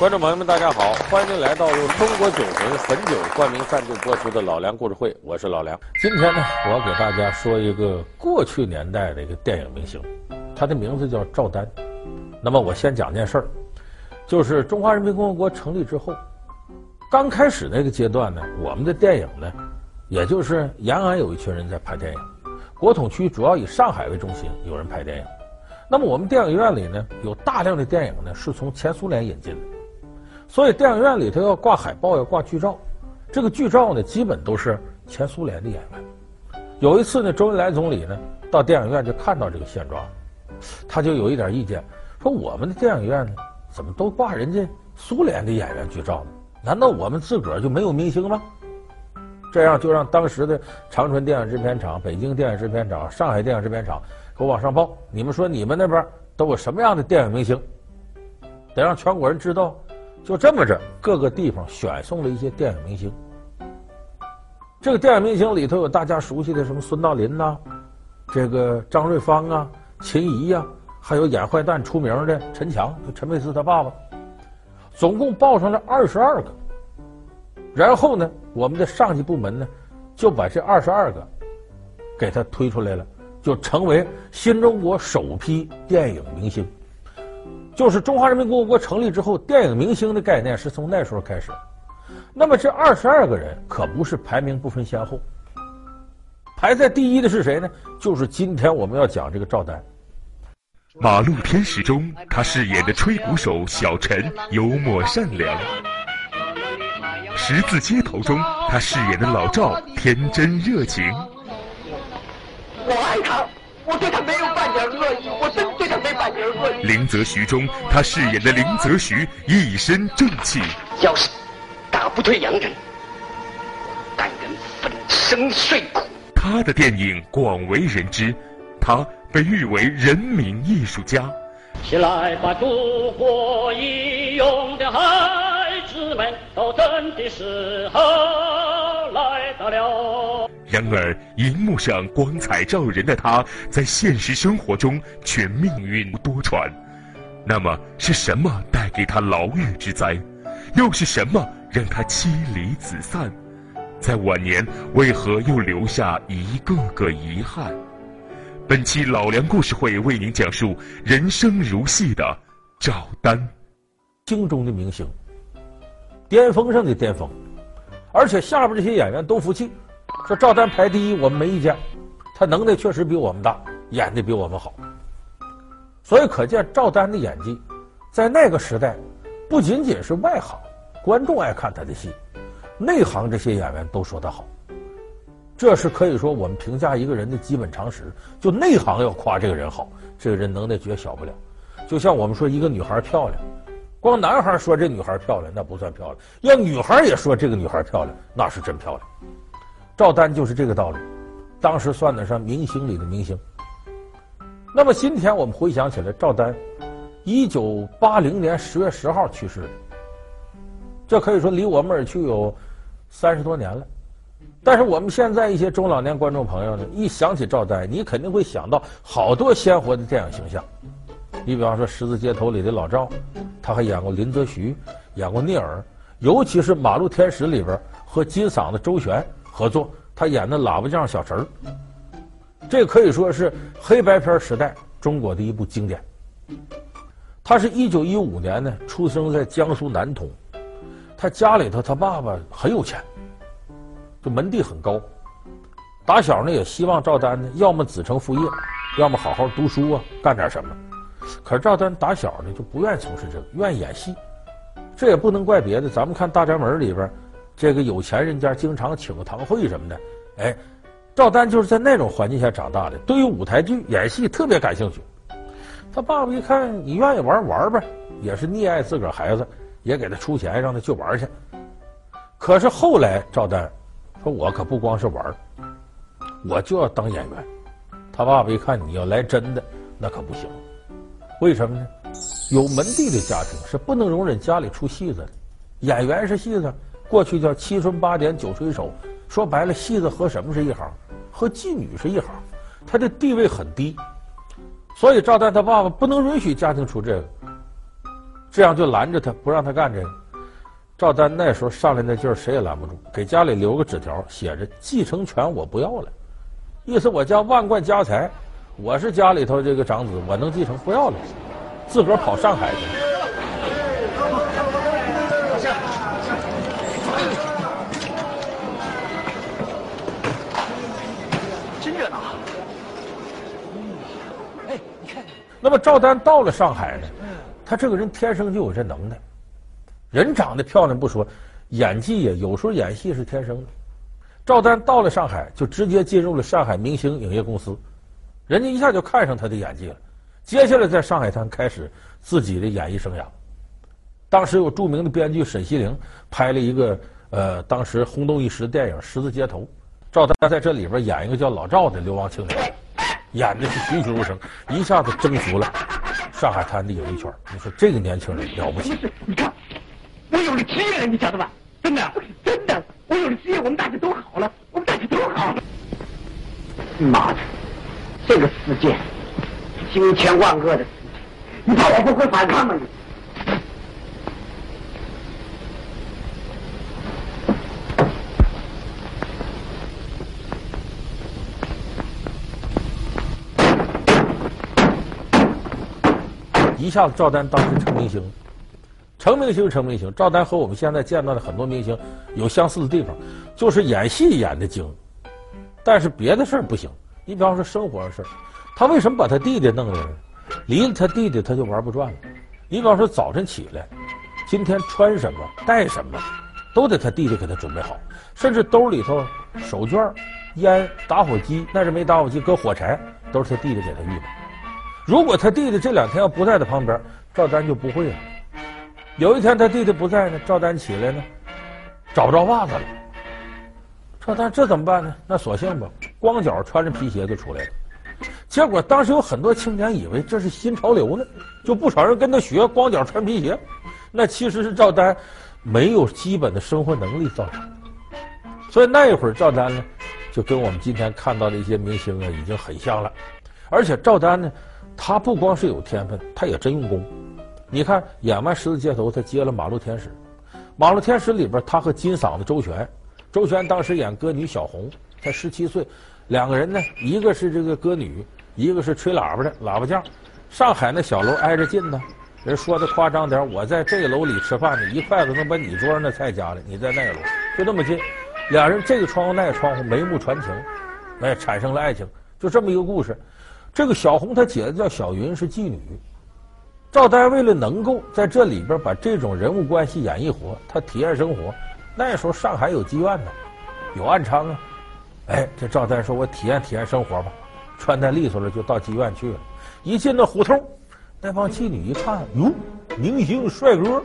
观众朋友们，大家好！欢迎来到由中国酒魂汾酒冠名赞助播出的《老梁故事会》，我是老梁。今天呢，我要给大家说一个过去年代的一个电影明星，他的名字叫赵丹。那么我先讲件事儿，就是中华人民共和国成立之后，刚开始那个阶段呢，我们的电影呢，也就是延安有一群人在拍电影，国统区主要以上海为中心，有人拍电影。那么我们电影院里呢，有大量的电影呢是从前苏联引进的。所以电影院里头要挂海报，要挂剧照，这个剧照呢，基本都是前苏联的演员。有一次呢，周恩来总理呢到电影院就看到这个现状，他就有一点意见，说我们的电影院呢怎么都挂人家苏联的演员剧照呢？难道我们自个儿就没有明星吗？这样就让当时的长春电影制片厂、北京电影制片厂、上海电影制片厂给我往上报，你们说你们那边都有什么样的电影明星？得让全国人知道。就这么着，各个地方选送了一些电影明星。这个电影明星里头有大家熟悉的什么孙道临呐、这个张瑞芳啊、秦怡呀，还有演坏蛋出名的陈强，就陈佩斯他爸爸，总共报上了二十二个。然后呢，我们的上级部门呢，就把这二十二个给他推出来了，就成为新中国首批电影明星。就是中华人民共和国成立之后，电影明星的概念是从那时候开始。那么这二十二个人可不是排名不分先后，排在第一的是谁呢？就是今天我们要讲这个赵丹。《马路天使》中，他饰演的吹鼓手小陈幽默善良；《十字街头》中，他饰演的老赵天真热情。我爱他。我对他没有半点恶意，我真。林则徐中，他饰演的林则徐一身正气。要是打不退洋人，甘愿粉身碎骨。他的电影广为人知，他被誉为人民艺术家。起来吧，祖国义勇的孩子们，斗争的时候来到了。然而，荧幕上光彩照人的他，在现实生活中却命运多舛。那么，是什么带给他牢狱之灾？又是什么让他妻离子散？在晚年，为何又留下一个个遗憾？本期老梁故事会为您讲述人生如戏的赵丹，京中的明星，巅峰上的巅峰，而且下边这些演员都服气。说赵丹排第一，我们没意见，他能耐确实比我们大，演的比我们好，所以可见赵丹的演技，在那个时代，不仅仅是外行观众爱看他的戏，内行这些演员都说他好，这是可以说我们评价一个人的基本常识。就内行要夸这个人好，这个人能耐绝小不了。就像我们说一个女孩漂亮，光男孩说这女孩漂亮那不算漂亮，要女孩也说这个女孩漂亮，那是真漂亮。赵丹就是这个道理，当时算得上明星里的明星。那么今天我们回想起来，赵丹，一九八零年十月十号去世的，这可以说离我们而去有三十多年了。但是我们现在一些中老年观众朋友呢，一想起赵丹，你肯定会想到好多鲜活的电影形象。你比方说《十字街头》里的老赵，他还演过林则徐，演过聂耳，尤其是《马路天使》里边和金嗓子周璇。合作，他演的喇叭匠小陈儿，这可以说是黑白片时代中国的一部经典。他是一九一五年呢出生在江苏南通，他家里头他爸爸很有钱，就门第很高。打小呢也希望赵丹呢要么子承父业，要么好好读书啊，干点什么。可是赵丹打小呢就不愿意从事这个，愿意演戏。这也不能怪别的，咱们看《大宅门》里边。这个有钱人家经常请个堂会什么的，哎，赵丹就是在那种环境下长大的，对于舞台剧演戏特别感兴趣。他爸爸一看你愿意玩玩呗，也是溺爱自个儿孩子，也给他出钱让他去玩去。可是后来赵丹说：“我可不光是玩，我就要当演员。”他爸爸一看你要来真的，那可不行。为什么呢？有门第的家庭是不能容忍家里出戏子的，演员是戏子。过去叫七春八点九吹手，说白了，戏子和什么是一行？和妓女是一行，他的地位很低，所以赵丹他爸爸不能允许家庭出这个。这样就拦着他，不让他干这个。赵丹那时候上来那劲儿，谁也拦不住，给家里留个纸条，写着“继承权我不要了”，意思我家万贯家财，我是家里头这个长子，我能继承，不要了，自个儿跑上海去了。真热闹！哎，你看，那么赵丹到了上海呢，他这个人天生就有这能耐。人长得漂亮不说，演技也有时候演戏是天生的。赵丹到了上海，就直接进入了上海明星影业公司，人家一下就看上他的演技了。接下来在上海滩开始自己的演艺生涯。当时有著名的编剧沈西陵拍了一个呃，当时轰动一时的电影《十字街头》，赵丹在这里边演一个叫老赵的流氓青年，演的是栩栩如生，一下子征服了上海滩的演艺圈。你说这个年轻人了不起？你看。我有了职业了，你晓得吧？真的，真的，我有了职业，我们大家都好了，我们大家都好了。妈的，这个世界，千千万恶的世界，你怕我不会反抗吗？你？一下子，赵丹当时成明星。成明星，成明星。赵丹和我们现在见到的很多明星有相似的地方，就是演戏演的精，但是别的事儿不行。你比方说生活的事儿，他为什么把他弟弟弄来呢？离了他弟弟，他就玩不转了。你比方说早晨起来，今天穿什么、带什么，都得他弟弟给他准备好，甚至兜里头手绢、烟、打火机，那是没打火机，搁火柴，都是他弟弟给他预备。如果他弟弟这两天要不在他旁边，赵丹就不会了。有一天他弟弟不在呢，赵丹起来呢，找不着袜子了。赵丹这怎么办呢？那索性吧，光脚穿着皮鞋就出来了。结果当时有很多青年以为这是新潮流呢，就不少人跟他学光脚穿皮鞋。那其实是赵丹没有基本的生活能力造成的。所以那一会儿赵丹呢，就跟我们今天看到的一些明星啊，已经很像了。而且赵丹呢，他不光是有天分，他也真用功。你看，演完《十字街头》，他接了《马路天使》。《马路天使》里边，他和金嗓子周璇，周璇当时演歌女小红，才十七岁，两个人呢，一个是这个歌女，一个是吹喇叭的喇叭匠。上海那小楼挨着近呢，人说的夸张点，我在这个楼里吃饭呢，一筷子能把你桌上的菜夹了。你在那个楼，就那么近，俩人这个窗户那个窗户，眉目传情，哎，产生了爱情，就这么一个故事。这个小红她姐姐叫小云，是妓女。赵丹为了能够在这里边把这种人物关系演绎活，他体验生活。那时候上海有妓院呢，有暗娼啊。哎，这赵丹说：“我体验体验生活吧。”穿戴利索了，就到妓院去了。一进那胡同，那帮妓女一看，哟，明星帅哥，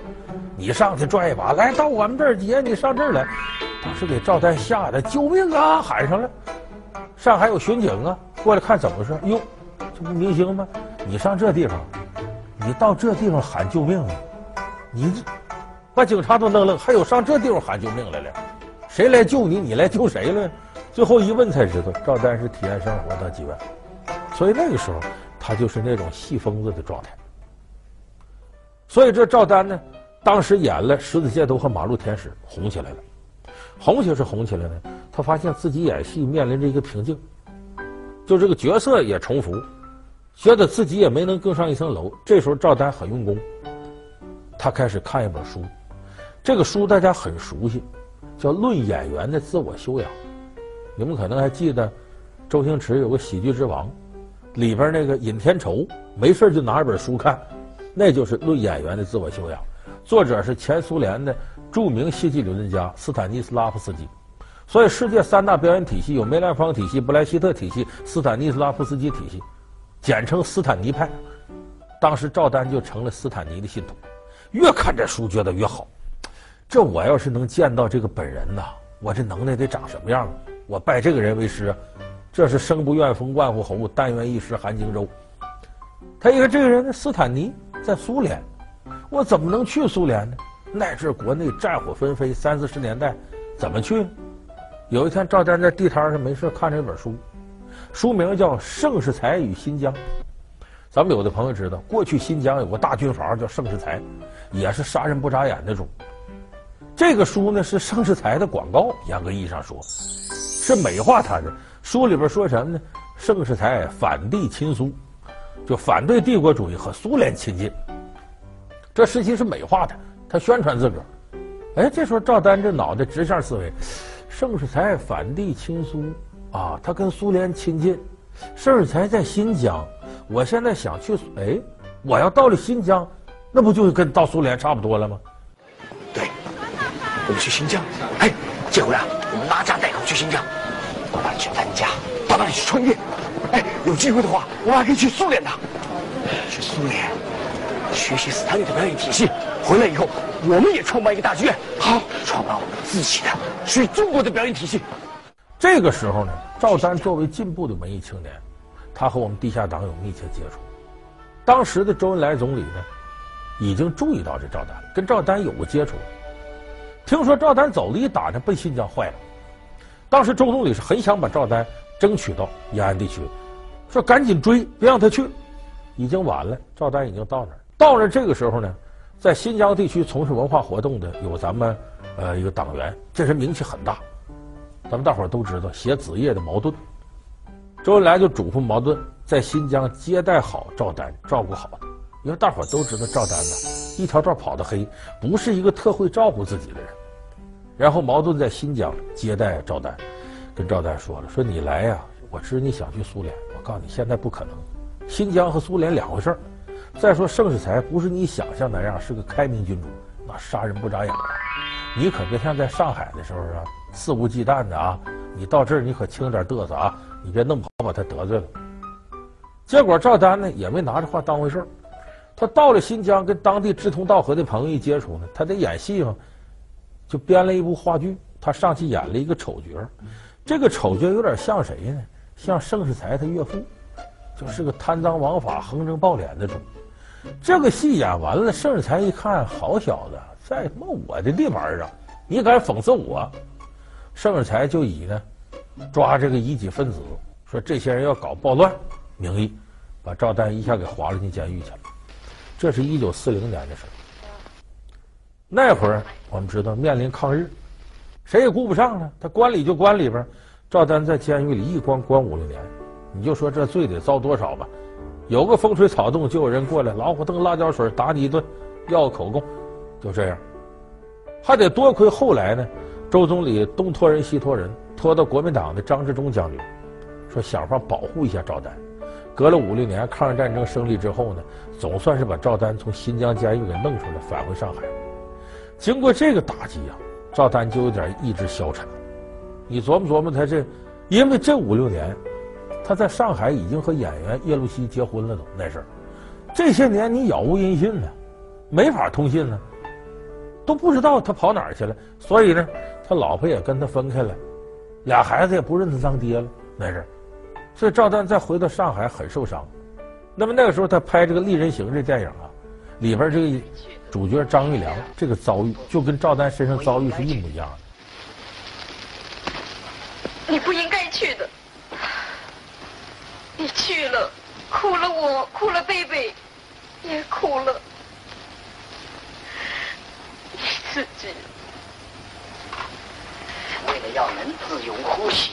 你上去拽一把，来到我们这儿姐，你上这儿来。当时给赵丹吓得救命啊，喊上了。上海有巡警啊，过来看怎么回事？哟，这不明星吗？你上这地方。你到这地方喊救命啊！你这把警察都弄愣，还有上这地方喊救命来了？谁来救你？你来救谁了？最后一问才知道，赵丹是体验生活到妓院，所以那个时候他就是那种戏疯子的状态。所以这赵丹呢，当时演了《十字街头》和《马路天使》，红起来了。红起来是红起来了，他发现自己演戏面临着一个瓶颈，就这个角色也重复。觉得自己也没能更上一层楼，这时候赵丹很用功，他开始看一本书，这个书大家很熟悉，叫《论演员的自我修养》。你们可能还记得，周星驰有个《喜剧之王》，里边那个尹天仇没事就拿一本书看，那就是《论演员的自我修养》，作者是前苏联的著名戏剧理论家斯坦尼斯拉夫斯基。所以，世界三大表演体系有梅兰芳体系、布莱希特体系、斯坦尼斯拉夫斯基体系。简称斯坦尼派，当时赵丹就成了斯坦尼的信徒，越看这书觉得越好。这我要是能见到这个本人呐，我这能耐得长什么样？我拜这个人为师，这是生不愿封万户侯，但愿一时韩荆州。他一看这个人，斯坦尼在苏联，我怎么能去苏联呢？那阵国内战火纷飞，三四十年代，怎么去？有一天，赵丹在地摊上没事看着一本书。书名叫《盛世才与新疆》，咱们有的朋友知道，过去新疆有个大军阀叫盛世才，也是杀人不眨眼那种。这个书呢是盛世才的广告，严格意义上说，是美化他的。书里边说什么呢？盛世才反帝亲苏，就反对帝国主义和苏联亲近。这实际是美化他，他宣传自个儿。哎，这时候赵丹这脑袋直线思维，盛世才反帝亲苏啊，他跟苏联亲近。甚至才在新疆，我现在想去，哎，我要到了新疆，那不就跟到苏联差不多了吗？对，我们去新疆。哎，这回啊，我们拉家带口去新疆。到那里去参加，到那里去创业。哎，有机会的话，我们还可以去苏联的。去苏联学习斯坦尼的表演体系，回来以后，我们也创办一个大剧院，好，创办我们自己的属于中国的表演体系。这个时候呢，赵丹作为进步的文艺青年，他和我们地下党有密切接触。当时的周恩来总理呢，已经注意到这赵丹了，跟赵丹有过接触。听说赵丹走了一打听，奔新疆坏了。当时周总理是很想把赵丹争取到延安地区，说赶紧追，别让他去，已经晚了。赵丹已经到那儿，到了这个时候呢，在新疆地区从事文化活动的有咱们呃一个党员，这人名气很大，咱们大伙儿都知道，写子夜的矛盾。周恩来就嘱咐毛顿在新疆接待好赵丹，照顾好他，因为大伙儿都知道赵丹呢一条道跑得黑，不是一个特会照顾自己的人。然后毛顿在新疆接待赵丹，跟赵丹说了：“说你来呀，我知你想去苏联，我告诉你，现在不可能。新疆和苏联两回事儿。再说盛世才不是你想象那样，是个开明君主，那杀人不眨眼。你可别像在上海的时候啊，肆无忌惮的啊。你到这儿你可轻点嘚瑟啊，你别弄不好把他得罪了。结果赵丹呢也没拿这话当回事儿，他到了新疆，跟当地志同道合的朋友一接触呢，他得演戏嘛。”就编了一部话剧，他上去演了一个丑角，这个丑角有点像谁呢？像盛世才他岳父，就是个贪赃枉法、横征暴敛的主。这个戏演完了，盛世才一看，好小子，在他妈我的地盘上，你敢讽刺我？盛世才就以呢抓这个异己分子，说这些人要搞暴乱名义，把赵丹一下给划了进监狱去了。这是一九四零年的事。那会儿我们知道面临抗日，谁也顾不上了。他关里就关里边，赵丹在监狱里一关关五六年，你就说这罪得遭多少吧？有个风吹草动就有人过来，老虎凳、辣椒水打你一顿，要口供，就这样。还得多亏后来呢，周总理东托人西托人，托到国民党的张治中将军，说想法保护一下赵丹。隔了五六年，抗日战争胜利之后呢，总算是把赵丹从新疆监狱给弄出来，返回上海。经过这个打击、啊，赵丹就有点意志消沉。你琢磨琢磨，他这，因为这五六年，他在上海已经和演员叶露西结婚了，都那事儿。这些年你杳无音信呢，没法通信呢，都不知道他跑哪儿去了。所以呢，他老婆也跟他分开了，俩孩子也不认他当爹了，那是。所以赵丹再回到上海很受伤。那么那个时候他拍这个《丽人行》这电影啊，里边这个。主角张玉良这个遭遇就跟赵丹身上遭遇是一模一样的。你不应该去的，你去了，苦了我，苦了贝贝，也苦了你自己。为了要能自由呼吸，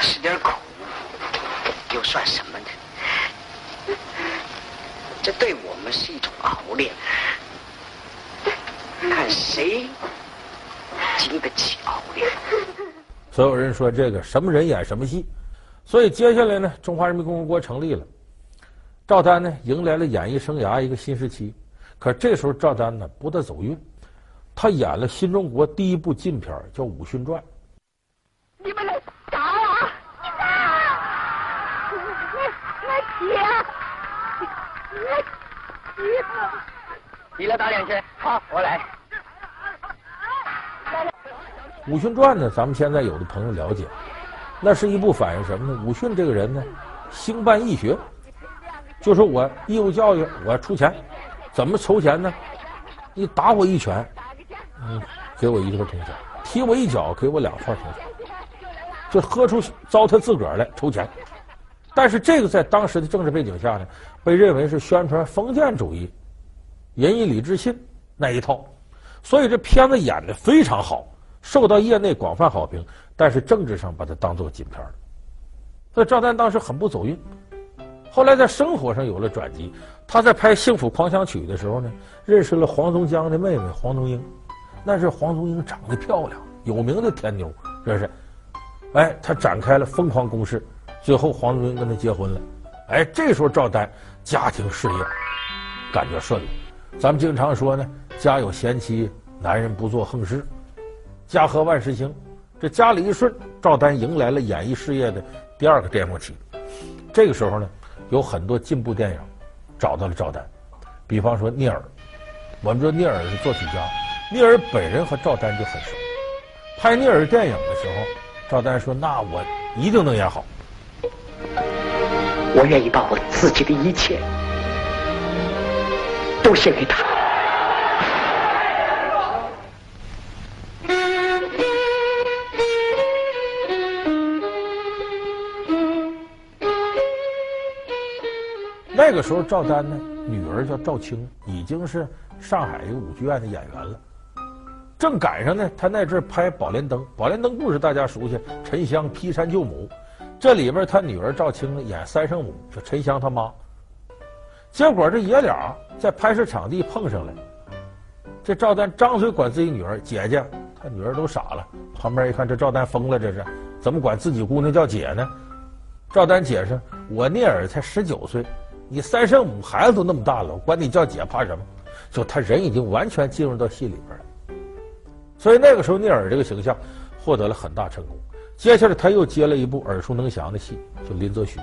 吃点苦，又算什么呢？这对我们是一种熬练，看谁经得起熬练。所有人说这个什么人演什么戏，所以接下来呢，中华人民共和国成立了，赵丹呢迎来了演艺生涯一个新时期。可这时候赵丹呢不大走运，他演了新中国第一部禁片叫《武训传》。你们来打我啊！我我姐。你来打两拳，好，我来。《武训传》呢，咱们现在有的朋友了解，那是一部反映什么呢？武训这个人呢，兴办义学，就说我义务教育，我要出钱，怎么筹钱呢？你打我一拳，嗯，给我一个铜钱；踢我一脚，给我两串铜钱。就喝出糟蹋自个儿来筹钱。但是这个在当时的政治背景下呢，被认为是宣传封建主义、仁义礼智信那一套，所以这片子演得非常好，受到业内广泛好评。但是政治上把它当做禁片了，所以赵丹当时很不走运。后来在生活上有了转机，他在拍《幸福狂想曲》的时候呢，认识了黄宗江的妹妹黄宗英。那是黄宗英长得漂亮，有名的天妞，这是。哎，他展开了疯狂攻势，最后黄宗英跟他结婚了。哎，这时候赵丹家庭事业感觉顺了。咱们经常说呢，家有贤妻，男人不做横事，家和万事兴。这家里一顺，赵丹迎来了演艺事业的第二个巅峰期。这个时候呢，有很多进步电影找到了赵丹，比方说聂耳。我们说聂耳是作曲家，聂耳本人和赵丹就很熟。拍聂耳电影的时候，赵丹说：“那我一定能演好。我愿意把我自己的一切都献给他。”那个时候，赵丹呢，女儿叫赵青，已经是上海一个舞剧院的演员了。正赶上呢，他那阵拍《宝莲灯》，《宝莲灯》故事大家熟悉，沉香劈山救母，这里边他女儿赵青演三圣母，就沉香他妈。结果这爷俩在拍摄场地碰上了，这赵丹张嘴管自己女儿姐姐，他女儿都傻了。旁边一看，这赵丹疯了，这是怎么管自己姑娘叫姐呢？赵丹解释：“我聂耳才十九岁。”你三圣母孩子都那么大了，管你叫姐怕什么？就他人已经完全进入到戏里边了，所以那个时候聂耳这个形象获得了很大成功。接下来他又接了一部耳熟能详的戏，就林则徐。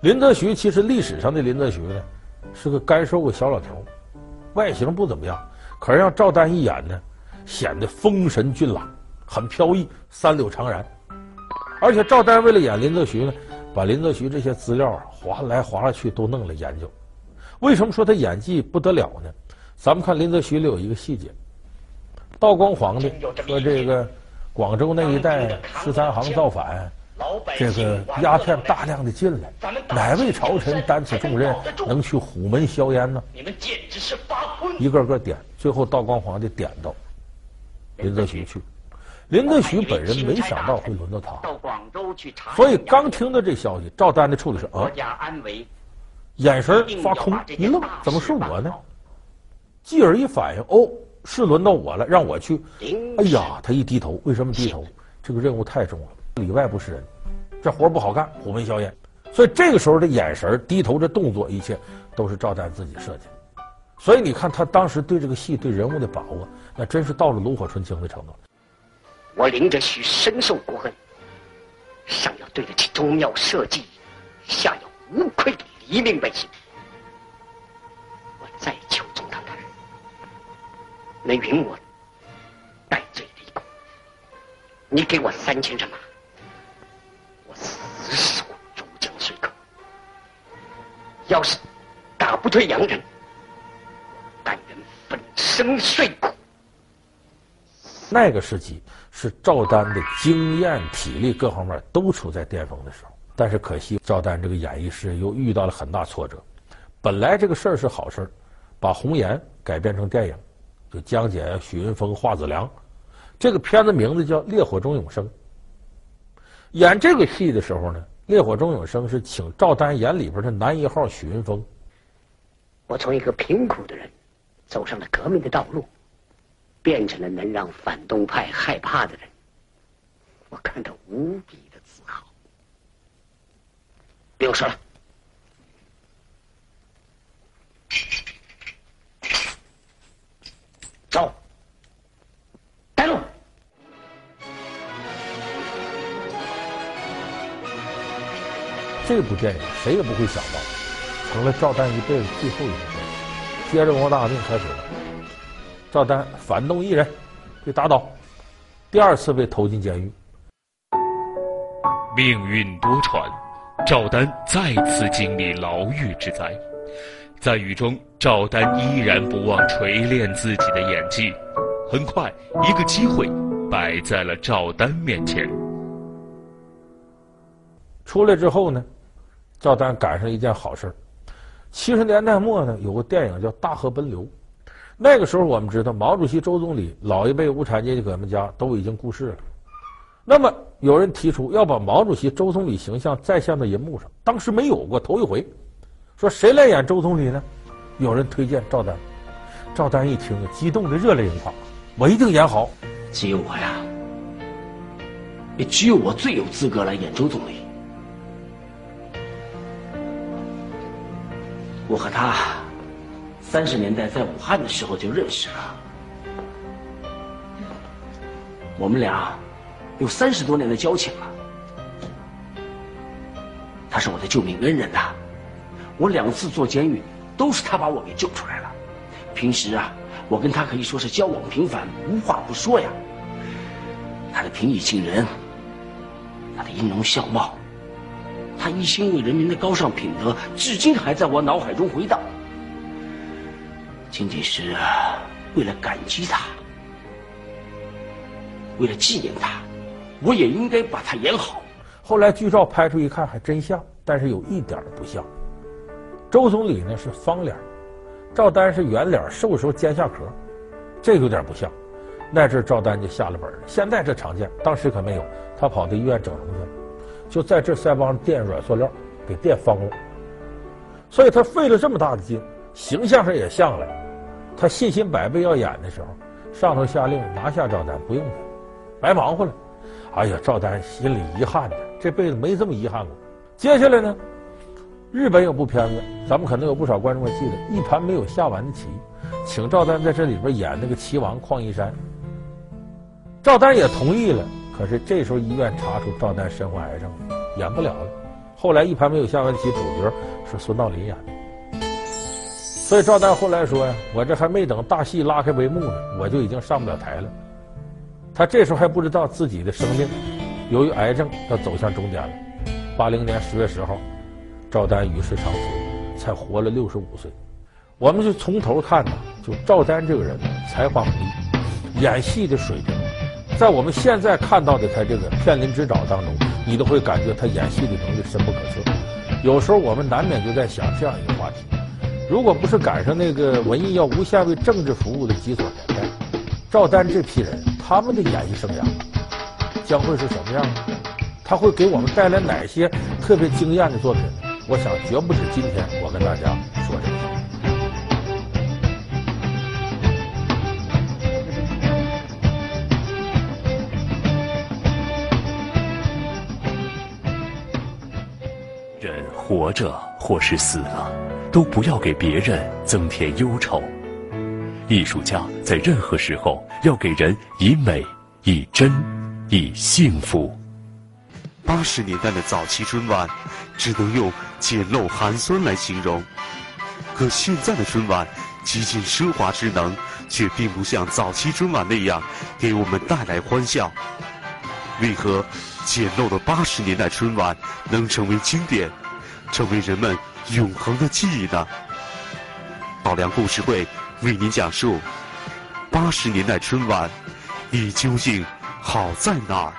林则徐其实历史上的林则徐呢，是个干瘦个小老头，外形不怎么样，可是让赵丹一演呢，显得丰神俊朗，很飘逸，三绺长髯。而且赵丹为了演林则徐呢。把林则徐这些资料啊划来划去都弄了研究。为什么说他演技不得了呢？咱们看林则徐里有一个细节：道光皇帝说这个广州那一带十三行造反，这个鸦片大量的进来，哪位朝臣担此重任，能去虎门销烟呢？你们简直是发昏！一个个点，最后道光皇帝点到林则徐去。林则徐本人没想到会轮到他，所以刚听到这消息，赵丹的处理是啊，眼神发空，一愣，怎么是我呢？继而一反应，哦，是轮到我了，让我去。哎呀，他一低头，为什么低头？这个任务太重了，里外不是人，这活不好干，虎门销烟。所以这个时候的眼神、低头的动作，一切都是赵丹自己设计的。所以你看他当时对这个戏、对人物的把握，那真是到了炉火纯青的程度。我林则徐深受国恩，上要对得起宗庙社稷，下要无愧的黎民百姓。我再求中堂大人，能允我戴罪立功。你给我三千人马，我死守珠江水口。要是打不退洋人，但愿粉身碎骨。那个时期是赵丹的经验、体力各方面都处在巅峰的时候，但是可惜赵丹这个演艺事业又遇到了很大挫折。本来这个事儿是好事儿，把红颜改编成电影，就江姐、许云峰、华子良，这个片子名字叫《烈火中永生》。演这个戏的时候呢，《烈火中永生》是请赵丹演里边的男一号许云峰。我从一个贫苦的人，走上了革命的道路。变成了能让反动派害怕的人，我感到无比的自豪。不用说了，走，带路。这部电影谁也不会想到，成了赵丹一辈子最后一部。接着文化大革命开始了。赵丹反动艺人，被打倒，第二次被投进监狱。命运多舛，赵丹再次经历牢狱之灾。在狱中，赵丹依然不忘锤炼自己的演技。很快，一个机会摆在了赵丹面前。出来之后呢，赵丹赶上一件好事。七十年代末呢，有个电影叫《大河奔流》。那个时候我们知道，毛主席、周总理老一辈无产阶级革命家都已经故世了。那么有人提出要把毛主席、周总理形象再现到银幕上，当时没有过，头一回。说谁来演周总理呢？有人推荐赵丹。赵丹一听，激动的热泪盈眶。我一定演好。只有我呀，也只有我最有资格来演周总理。我和他三十年代在武汉的时候就认识了，我们俩有三十多年的交情了。他是我的救命恩人呐，我两次坐监狱都是他把我给救出来了。平时啊，我跟他可以说是交往频繁，无话不说呀。他的平易近人，他的音容笑貌。他一心为人民的高尚品德，至今还在我脑海中回荡。仅仅是为了感激他，为了纪念他，我也应该把他演好。后来剧照拍出一看，还真像，但是有一点不像。周总理呢是方脸，赵丹是圆脸，瘦的时候尖下頦，这个有点不像。那阵赵丹就下了本了，现在这常见，当时可没有。他跑到医院整容去了。就在这腮帮垫软塑料，给垫方了，所以他费了这么大的劲，形象上也像了。他信心百倍要演的时候，上头下令拿下赵丹，不用他，白忙活了。哎呀，赵丹心里遗憾的，这辈子没这么遗憾过。接下来呢，日本有部片子，咱们可能有不少观众还记得，《一盘没有下完的棋》，请赵丹在这里边演那个棋王旷一山。赵丹也同意了。可是这时候医院查出赵丹身患癌症，演不了了。后来一盘没有下完的棋，主角是孙道临演的。所以赵丹后来说呀：“我这还没等大戏拉开帷幕呢，我就已经上不了台了。”他这时候还不知道自己的生命由于癌症要走向终点了。八零年十月十号，赵丹与世长辞，才活了六十五岁。我们就从头看呢，就赵丹这个人才华横溢，演戏的水平。在我们现在看到的他这个片林之爪当中，你都会感觉他演戏的能力深不可测。有时候我们难免就在想这样一个话题：如果不是赶上那个文艺要无限为政治服务的极左年代，赵丹这批人他们的演艺生涯将会是什么样呢？他会给我们带来哪些特别惊艳的作品？我想绝不止今天我跟大家说这个。活着或是死了，都不要给别人增添忧愁。艺术家在任何时候要给人以美、以真、以幸福。八十年代的早期春晚，只能用简陋寒酸来形容。可现在的春晚，极尽奢华之能，却并不像早期春晚那样给我们带来欢笑。为何简陋的八十年代春晚能成为经典？成为人们永恒的记忆呢？老梁故事会为您讲述八十年代春晚，你究竟好在哪儿？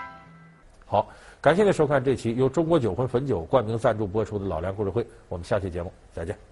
好，感谢您收看这期由中国酒魂汾酒冠名赞助播出的老梁故事会，我们下期节目再见。